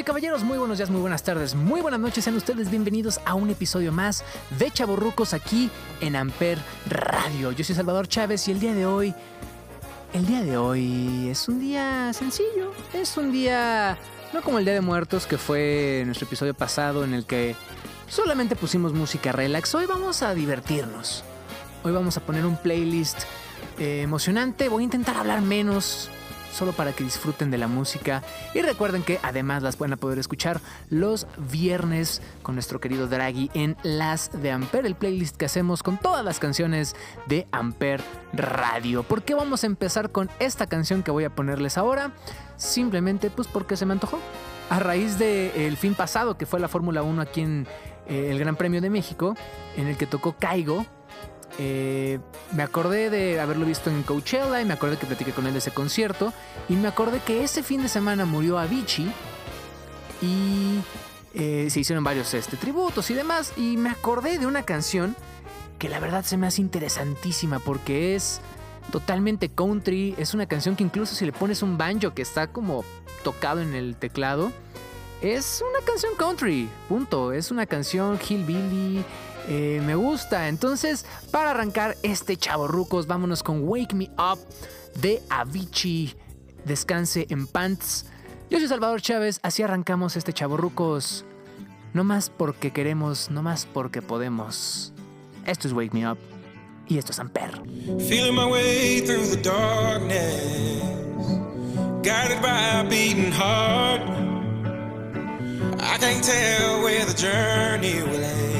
Y caballeros, muy buenos días, muy buenas tardes, muy buenas noches. Sean ustedes bienvenidos a un episodio más de Chaborrucos aquí en Amper Radio. Yo soy Salvador Chávez y el día de hoy, el día de hoy es un día sencillo. Es un día, no como el Día de Muertos, que fue nuestro episodio pasado en el que solamente pusimos música relax. Hoy vamos a divertirnos. Hoy vamos a poner un playlist eh, emocionante. Voy a intentar hablar menos solo para que disfruten de la música. Y recuerden que además las pueden poder escuchar los viernes con nuestro querido Draghi en Las de Amper, el playlist que hacemos con todas las canciones de Amper Radio. ¿Por qué vamos a empezar con esta canción que voy a ponerles ahora? Simplemente pues porque se me antojó. A raíz del fin pasado, que fue la Fórmula 1 aquí en eh, el Gran Premio de México, en el que tocó Caigo, eh, me acordé de haberlo visto en Coachella y me acordé que platiqué con él de ese concierto. Y me acordé que ese fin de semana murió Avicii y eh, se hicieron varios este, tributos y demás. Y me acordé de una canción que la verdad se me hace interesantísima porque es totalmente country, es una canción que incluso si le pones un banjo que está como tocado en el teclado, es una canción country, punto, es una canción hillbilly eh, me gusta. Entonces, para arrancar este rucos, vámonos con Wake Me Up de Avicii. Descanse en pants. Yo soy Salvador Chávez, así arrancamos este chavorrucos. No más porque queremos, no más porque podemos. Esto es Wake Me Up y esto es Amper. Feeling my way through the darkness, guided by a beating heart. I can't tell where the journey will end.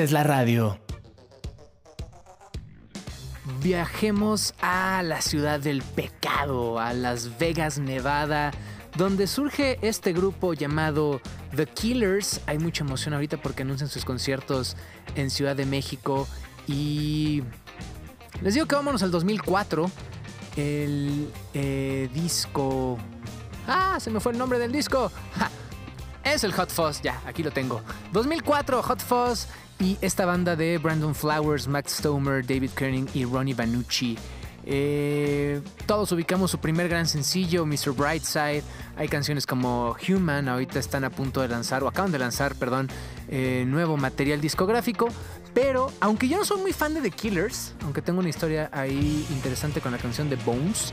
Haces la radio. Viajemos a la ciudad del pecado, a Las Vegas, Nevada, donde surge este grupo llamado The Killers. Hay mucha emoción ahorita porque anuncian sus conciertos en Ciudad de México y les digo que vámonos al 2004. El eh, disco... Ah, se me fue el nombre del disco. Es el Hot Fuzz, ya, aquí lo tengo. 2004, Hot Fuzz y esta banda de Brandon Flowers, Max Stomer, David Kerning y Ronnie Banucci. Eh, todos ubicamos su primer gran sencillo, Mr. Brightside. Hay canciones como Human, ahorita están a punto de lanzar, o acaban de lanzar, perdón, eh, nuevo material discográfico. Pero, aunque yo no soy muy fan de The Killers, aunque tengo una historia ahí interesante con la canción de Bones,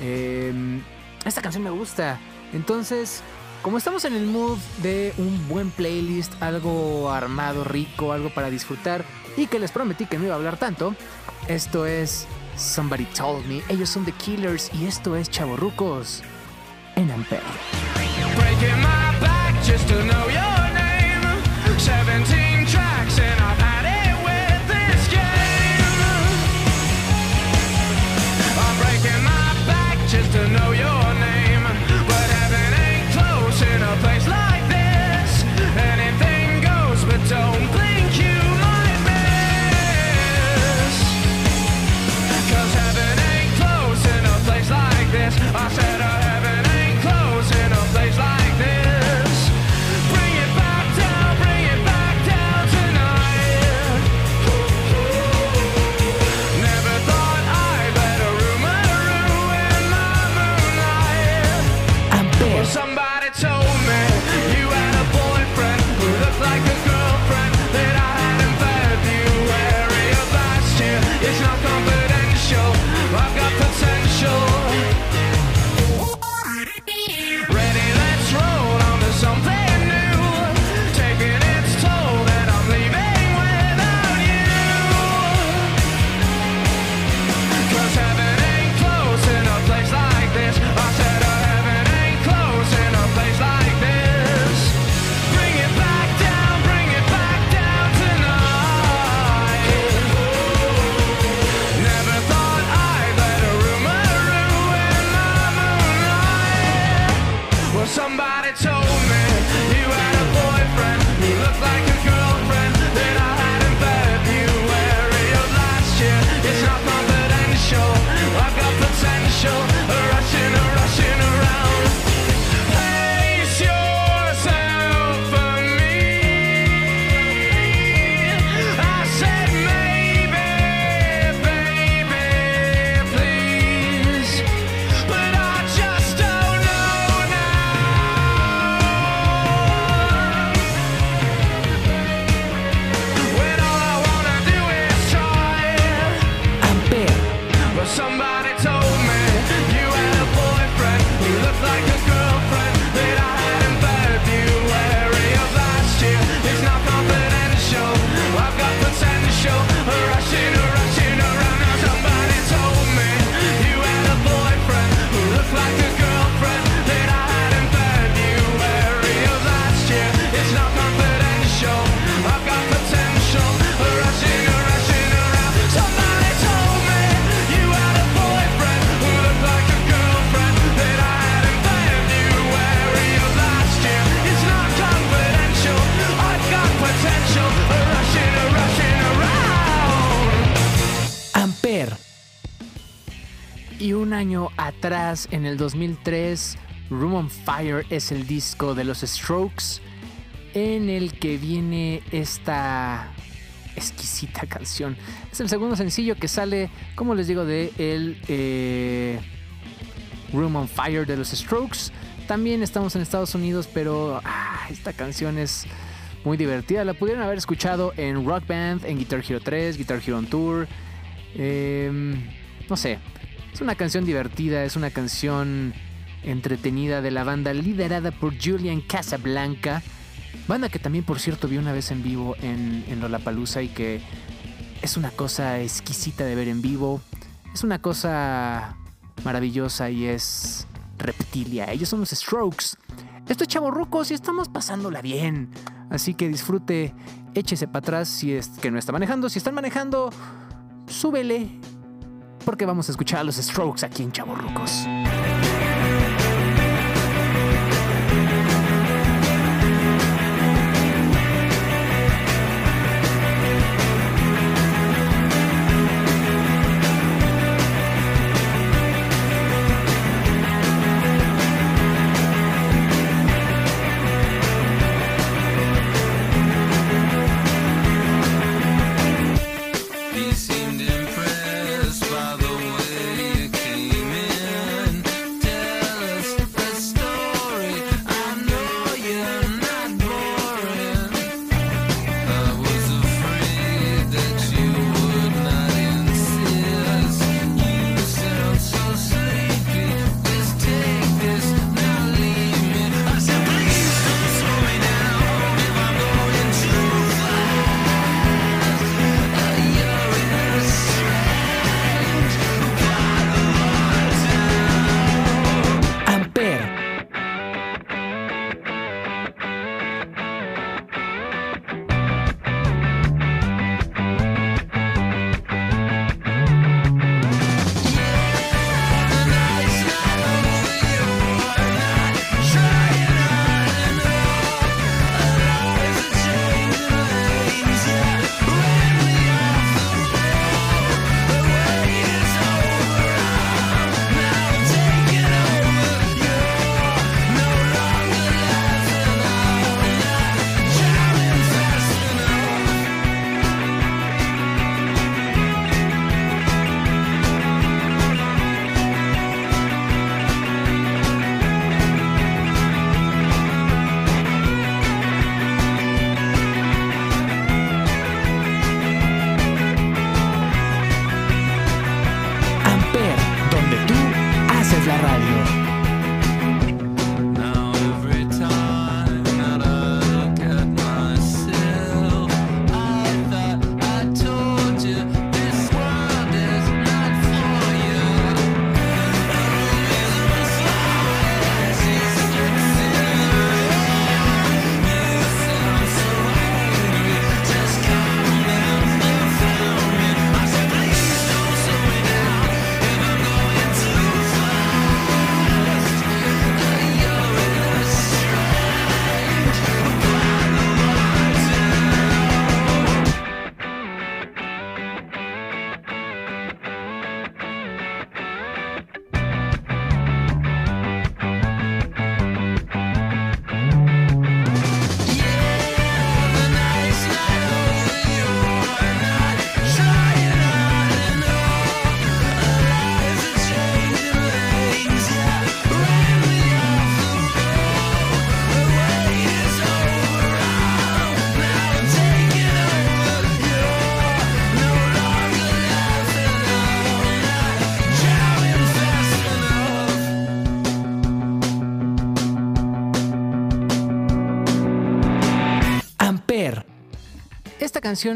eh, esta canción me gusta. Entonces, como estamos en el mood de un buen playlist, algo armado, rico, algo para disfrutar y que les prometí que no iba a hablar tanto, esto es Somebody Told Me. Ellos son The Killers y esto es Chavorrucos en Ampere. En el 2003, Room on Fire es el disco de los Strokes en el que viene esta exquisita canción. Es el segundo sencillo que sale, como les digo, de el eh, Room on Fire de los Strokes. También estamos en Estados Unidos, pero ah, esta canción es muy divertida. La pudieron haber escuchado en Rock Band, en Guitar Hero 3, Guitar Hero on Tour. Em, no sé, es una canción divertida, es una canción entretenida de la banda liderada por Julian Casablanca, banda que también por cierto vi una vez en vivo en, en Lollapalooza y que es una cosa exquisita de ver en vivo, es una cosa maravillosa y es reptilia. Ellos son los Strokes. Esto es Rucos y estamos pasándola bien. Así que disfrute, échese para atrás si es que no está manejando. Si están manejando, súbele, porque vamos a escuchar a los Strokes aquí en Chaborrucos.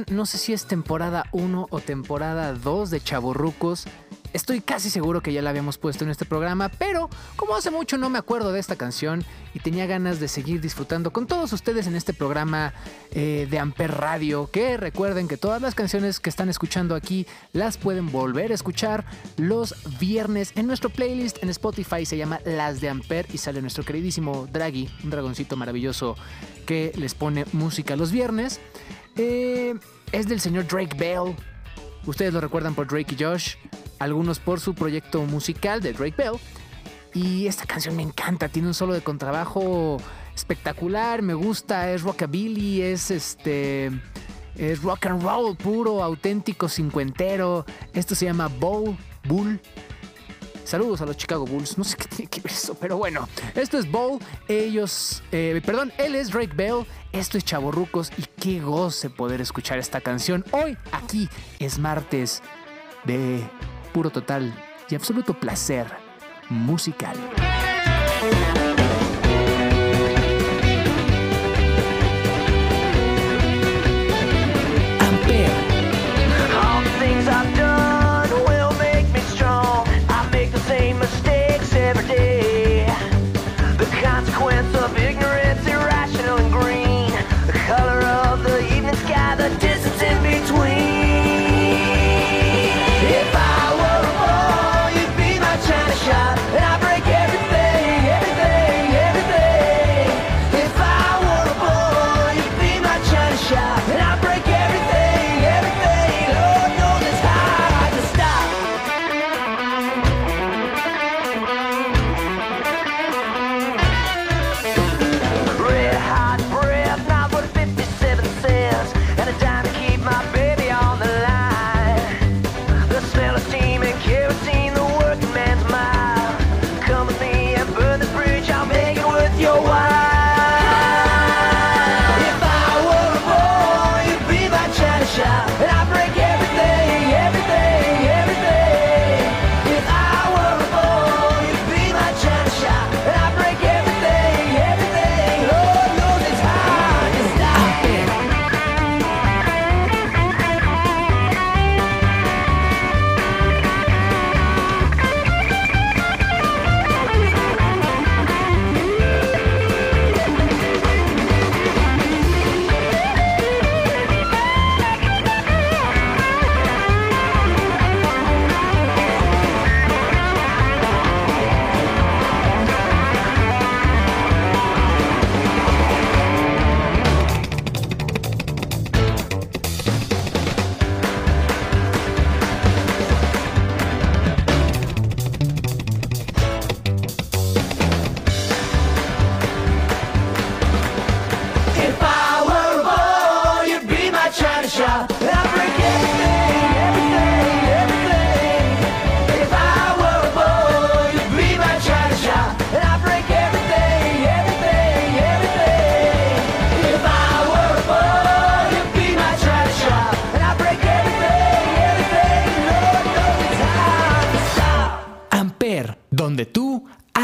No sé si es temporada 1 o temporada 2 de Chaborrucos. Estoy casi seguro que ya la habíamos puesto en este programa, pero como hace mucho no me acuerdo de esta canción y tenía ganas de seguir disfrutando con todos ustedes en este programa eh, de Amper Radio, que recuerden que todas las canciones que están escuchando aquí las pueden volver a escuchar los viernes en nuestro playlist en Spotify, se llama Las de Amper y sale nuestro queridísimo Draghi, un dragoncito maravilloso que les pone música los viernes. Eh, es del señor Drake Bell. Ustedes lo recuerdan por Drake y Josh, algunos por su proyecto musical de Drake Bell. Y esta canción me encanta, tiene un solo de contrabajo espectacular, me gusta, es rockabilly, es este es rock and roll puro, auténtico, cincuentero. Esto se llama Bowl Bull. Saludos a los Chicago Bulls. No sé qué tiene que ver eso, pero bueno. Esto es Bowl. Ellos, eh, perdón, él es Drake Bell. Esto es Chaborrucos y qué goce poder escuchar esta canción. Hoy aquí es martes de puro total y absoluto placer musical.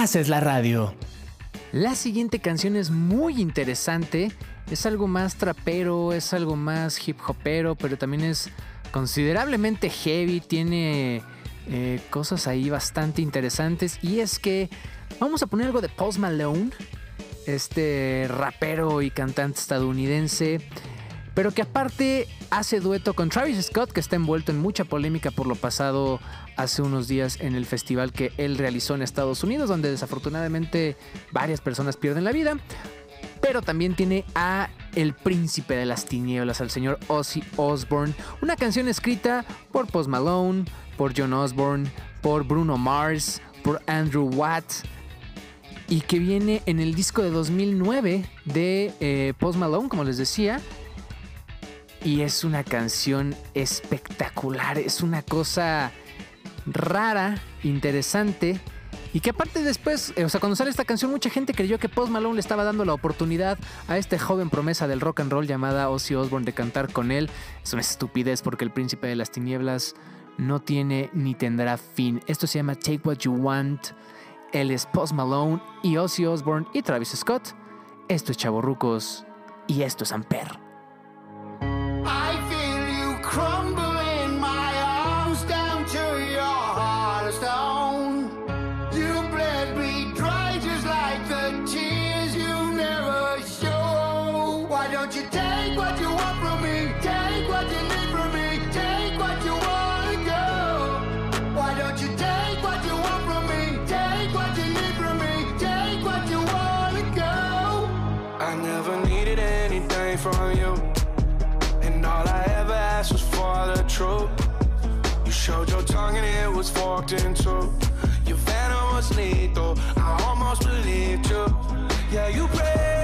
Esa es la radio. La siguiente canción es muy interesante. Es algo más trapero, es algo más hip hopero, pero también es considerablemente heavy. Tiene eh, cosas ahí bastante interesantes. Y es que vamos a poner algo de Post Malone, este rapero y cantante estadounidense. Pero que aparte hace dueto con Travis Scott, que está envuelto en mucha polémica por lo pasado hace unos días en el festival que él realizó en Estados Unidos, donde desafortunadamente varias personas pierden la vida. Pero también tiene a el príncipe de las tinieblas, al señor Ozzy Osbourne, una canción escrita por Post Malone, por John Osborne, por Bruno Mars, por Andrew Watt, y que viene en el disco de 2009 de eh, Post Malone, como les decía. Y es una canción espectacular, es una cosa rara, interesante. Y que aparte después, eh, o sea, cuando sale esta canción, mucha gente creyó que Post Malone le estaba dando la oportunidad a este joven promesa del rock and roll llamada Ozzy Osbourne de cantar con él. Es una estupidez porque el príncipe de las tinieblas no tiene ni tendrá fin. Esto se llama Take What You Want. Él es Post Malone y Ozzy Osbourne y Travis Scott. Esto es Chavorrucos y esto es Amper. Two. Your venom was lethal. I almost believed you. Yeah, you preyed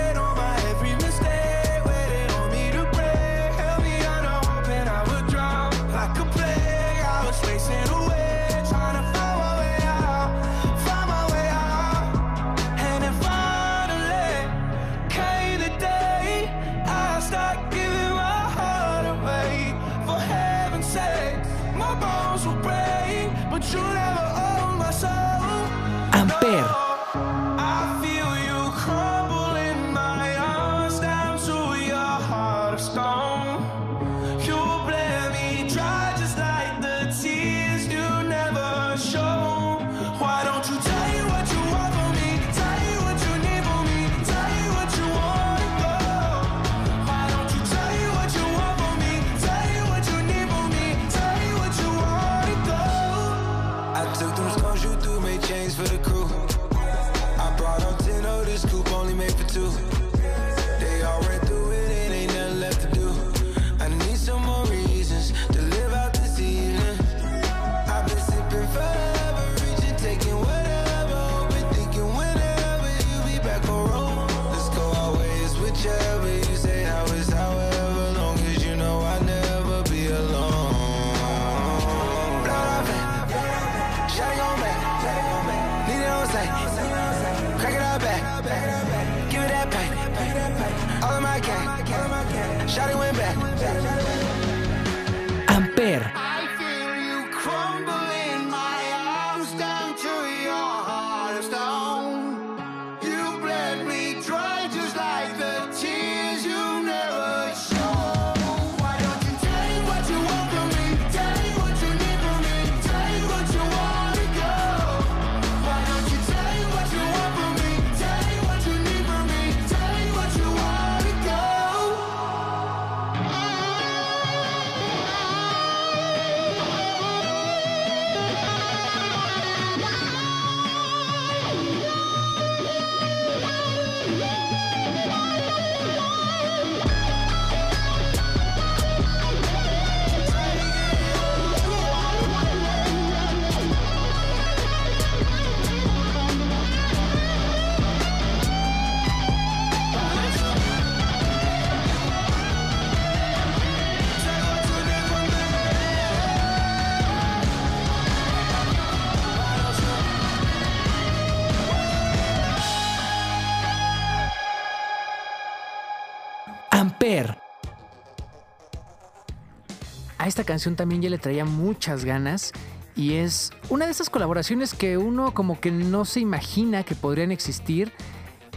esta canción también ya le traía muchas ganas Y es una de esas colaboraciones que uno como que no se imagina que podrían existir.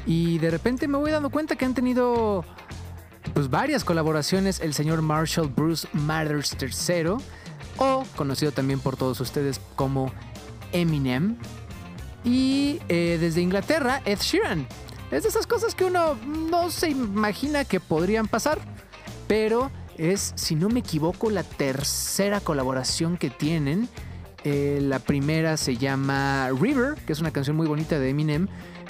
Y de repente me voy dando cuenta que han tenido pues varias colaboraciones el señor Marshall Bruce Mathers III o conocido también por todos ustedes como Eminem y eh, desde Inglaterra Ed Sheeran es de esas cosas que uno no se imagina que podrían pasar pero es si no me equivoco la tercera colaboración que tienen Eh, la primera se llama River que es una canción muy bonita de Eminem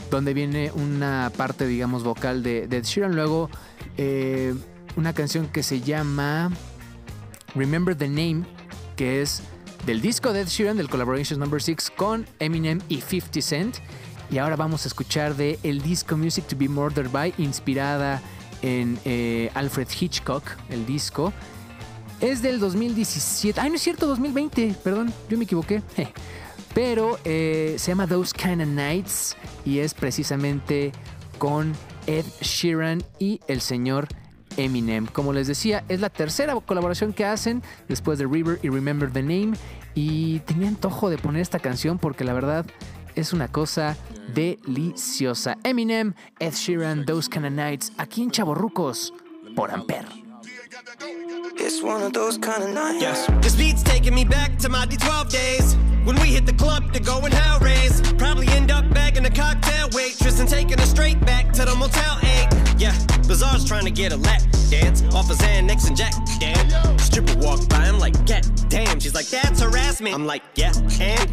donde viene una parte digamos vocal de, de Ed Sheeran luego eh, una canción que se llama Remember the Name, que es del disco de Ed Sheeran, del Collaborations Number 6 con Eminem y 50 Cent. Y ahora vamos a escuchar de el disco Music to be Murdered by, inspirada en eh, Alfred Hitchcock, el disco. Es del 2017. Ay, no es cierto, 2020. Perdón, yo me equivoqué. Pero eh, se llama Those Kind of Nights y es precisamente con Ed Sheeran y el señor Eminem. Como les decía, es la tercera colaboración que hacen después de River y Remember the Name. Y tenía antojo de poner esta canción porque la verdad es una cosa deliciosa. Eminem, Ed Sheeran, Those Kind of Nights, aquí en Chaborrucos, por Amper. It's one of those kind of nights. Yes. This beat's taking me back to my D12 days. When we hit the club to go and hell raise. Probably end up bagging a cocktail waitress and taking her straight back to the Motel 8. Yeah, Bazaar's trying to get a lap dance off of Xanax and Jack. Damn. Stripper walked by, I'm like, God damn. She's like, that's harassment. I'm like, yeah, and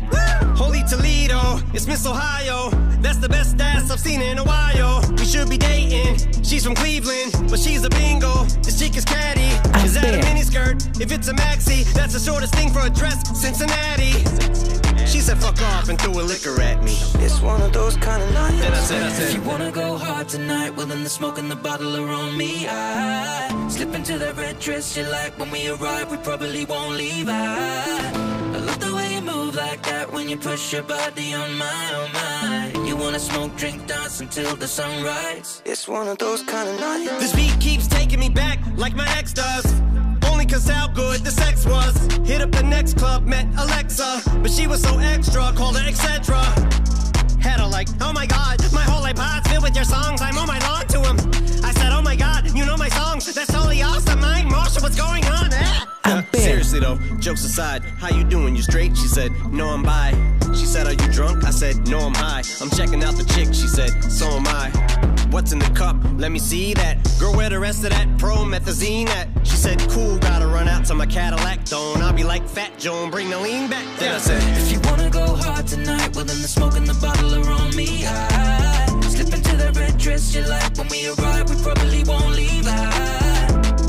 Holy Toledo, it's Miss Ohio. That's the best ass I've seen in a while. We should be dating. She's from Cleveland, but she's a bingo. This chick is catty. Is that a miniskirt? If it's a maxi, that's the shortest thing for a dress. Cincinnati. She said fuck off and threw a liquor at me. It's one of those kind of nights. Then I said, I said, If you wanna go hard tonight, well then the smoke and the bottle are on me. I slip into that red dress you like when we arrive, we probably won't leave. I, I love the way you move like that when you push your body on my, on my. You wanna smoke, drink, dance until the sunrise. It's one of those kind of nights. This beat keeps taking me back like my ex does. Only cause how good the sex was. Hit up the next club, met Alexa. But she was so extra, called her etc. Had her like, oh my god, my whole iPod's filled with your songs. I'm on my lawn to him. I said, oh my god, you know my songs. That's totally awesome. Mike Marshall, what's going on? Ah. Amper. Seriously though, jokes aside, how you doing? You straight? She said, no, I'm bi. She said, are you drunk? I said, no, I'm high. I'm checking out the chick. She said, so am I. What's in the cup? Let me see that. Girl, where the rest of that promethazine at? She said, cool, gotta run out to my Cadillac. Don't I'll be like Fat Joan, bring the lean back. Then I said, If you wanna go hard tonight, well then the smoke and the bottle are on me. I slip into that red dress you like when we arrive, we probably won't leave. I,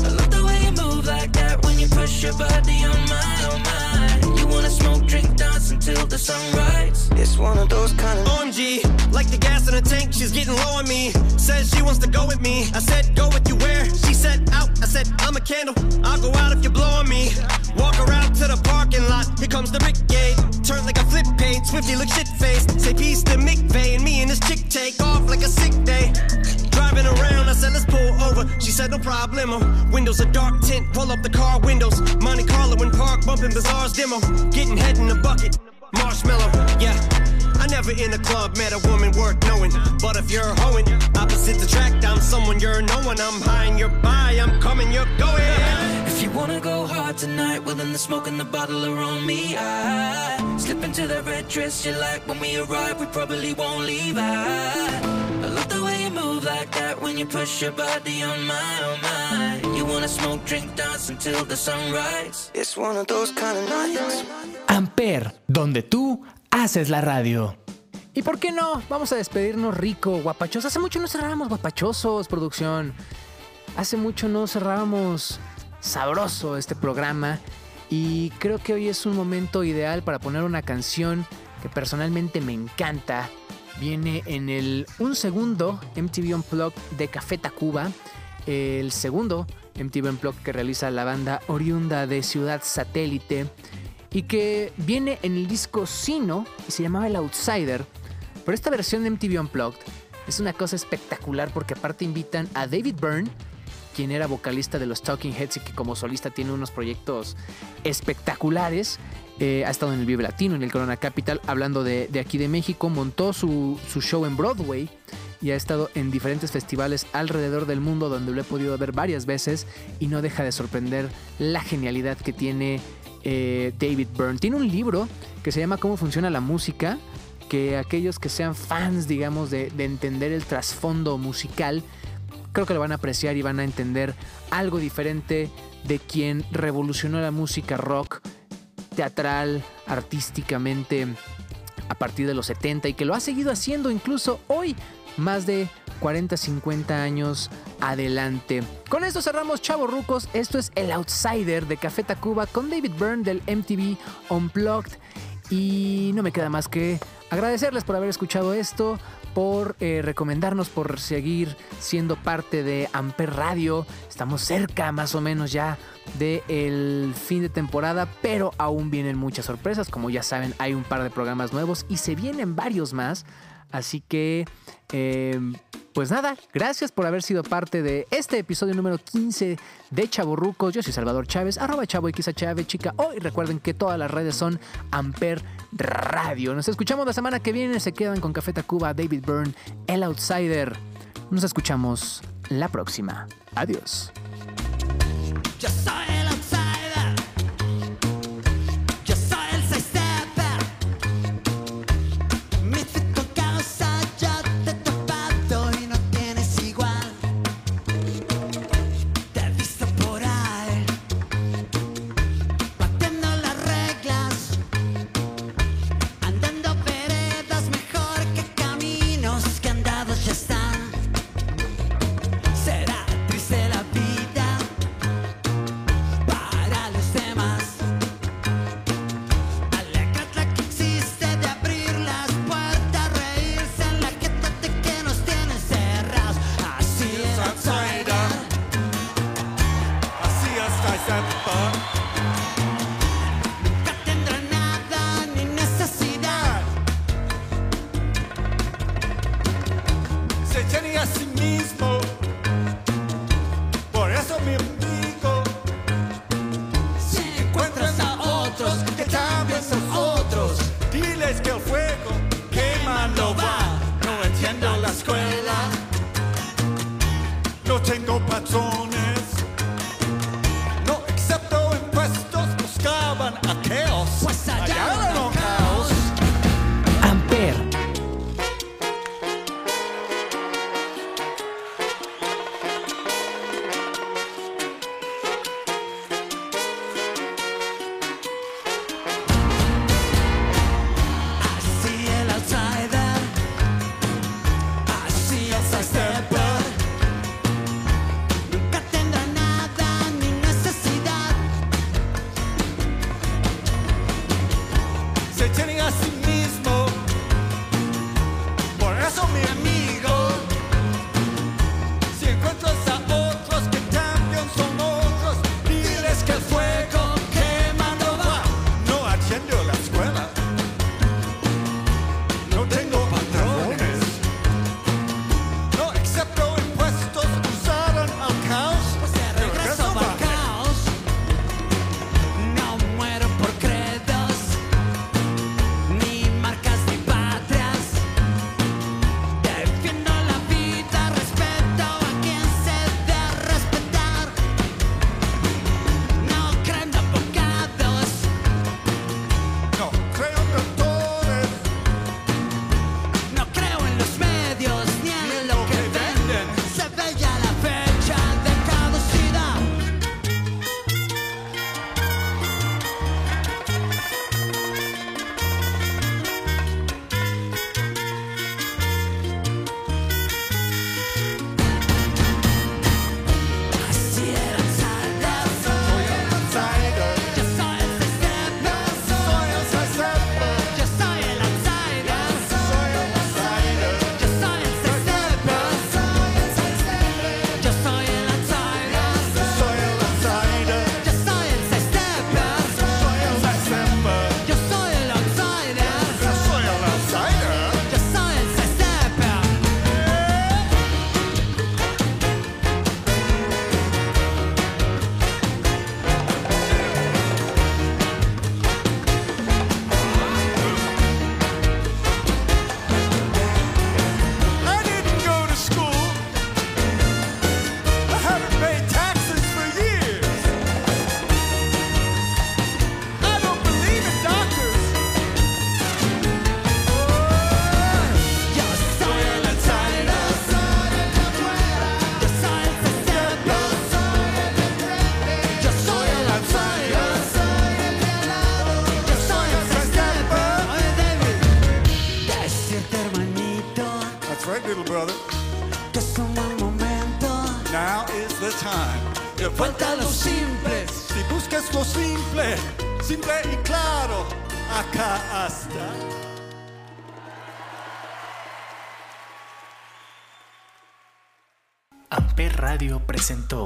I love the way you move like that when you push your body on my, on mine. You wanna smoke, drink, dance until the sunrise. It's one of those kind of OMG, like the gas in the tank, she's getting low on me. Says she wants to go with me. I said, go with you where? She said, out. I said, I'm a candle. I'll go out if you blow on me. Walk around to the parking lot. Here comes the brigade. Turn like a flip page. Swifty look shit faced. Say peace to McVeigh and me and this chick take off like a sick day. Driving around, I said, let's pull over. She said, no problemo. Windows are dark tint, pull up the car windows. Monte Carlo in park, bumping Bazaar's demo. Getting head in the bucket. Marshmallow, yeah. I never in a club met a woman worth knowing. But if you're hoeing, opposite the track, I'm someone you're knowing. I'm high and you're by, I'm coming, you're going. You wanna go hard tonight, well then the smoke and the bottle are on me. I slip into that red dress you like when we arrive, we probably won't leave. I, I love the way you move like that when you push your body on my, on my. You wanna smoke, drink, dance until the sunrise. It's one of those kind of nights. Amper, donde tú haces la radio. ¿Y por qué no? Vamos a despedirnos rico, guapachos. Hace mucho no cerrábamos guapachosos, producción. Hace mucho no cerrábamos sabroso este programa. Y creo que hoy es un momento ideal para poner una canción que personalmente me encanta. Viene en el un segundo MTV Unplugged de Café Tacuba. El segundo MTV Unplugged que realiza la banda oriunda de Ciudad Satélite y que viene en el disco Sino y se llamaba El Outsider. Pero esta versión de MTV Unplugged es una cosa espectacular porque aparte invitan a David Byrne, quien era vocalista de los Talking Heads y que como solista tiene unos proyectos espectaculares. Eh, ha estado en el Vive Latino, en el Corona Capital, hablando de, de aquí de México. Montó su, su show en Broadway y ha estado en diferentes festivales alrededor del mundo donde lo he podido ver varias veces y no deja de sorprender la genialidad que tiene eh, David Byrne. Tiene un libro que se llama Cómo funciona la música, que aquellos que sean fans, digamos, de, de entender el trasfondo musical, creo que lo van a apreciar y van a entender algo diferente de quien revolucionó la música rock teatral, artísticamente a partir de los 70 y que lo ha seguido haciendo incluso hoy, más de 40, 50 años adelante. Con esto cerramos Chavo Rucos. Esto es El Outsider de Café Tacuba con David Byrne del MTV Unplugged. Y no me queda más que agradecerles por haber escuchado esto, por eh, recomendarnos, por seguir siendo parte de Amper Radio. Estamos cerca más o menos ya del fin de temporada, pero aún vienen muchas sorpresas. Como ya saben, hay un par de programas nuevos y se vienen varios más. Así que, eh, pues nada, gracias por haber sido parte de este episodio número 15 de Chaborrucos. Yo soy Salvador Chávez, arroba chavo XHAV, chica. Hoy recuerden que todas las redes son Amper Radio. Nos escuchamos la semana que viene. Se quedan con Café Tacuba, David Byrne, El Outsider. Nos escuchamos la próxima. Adiós. Presentó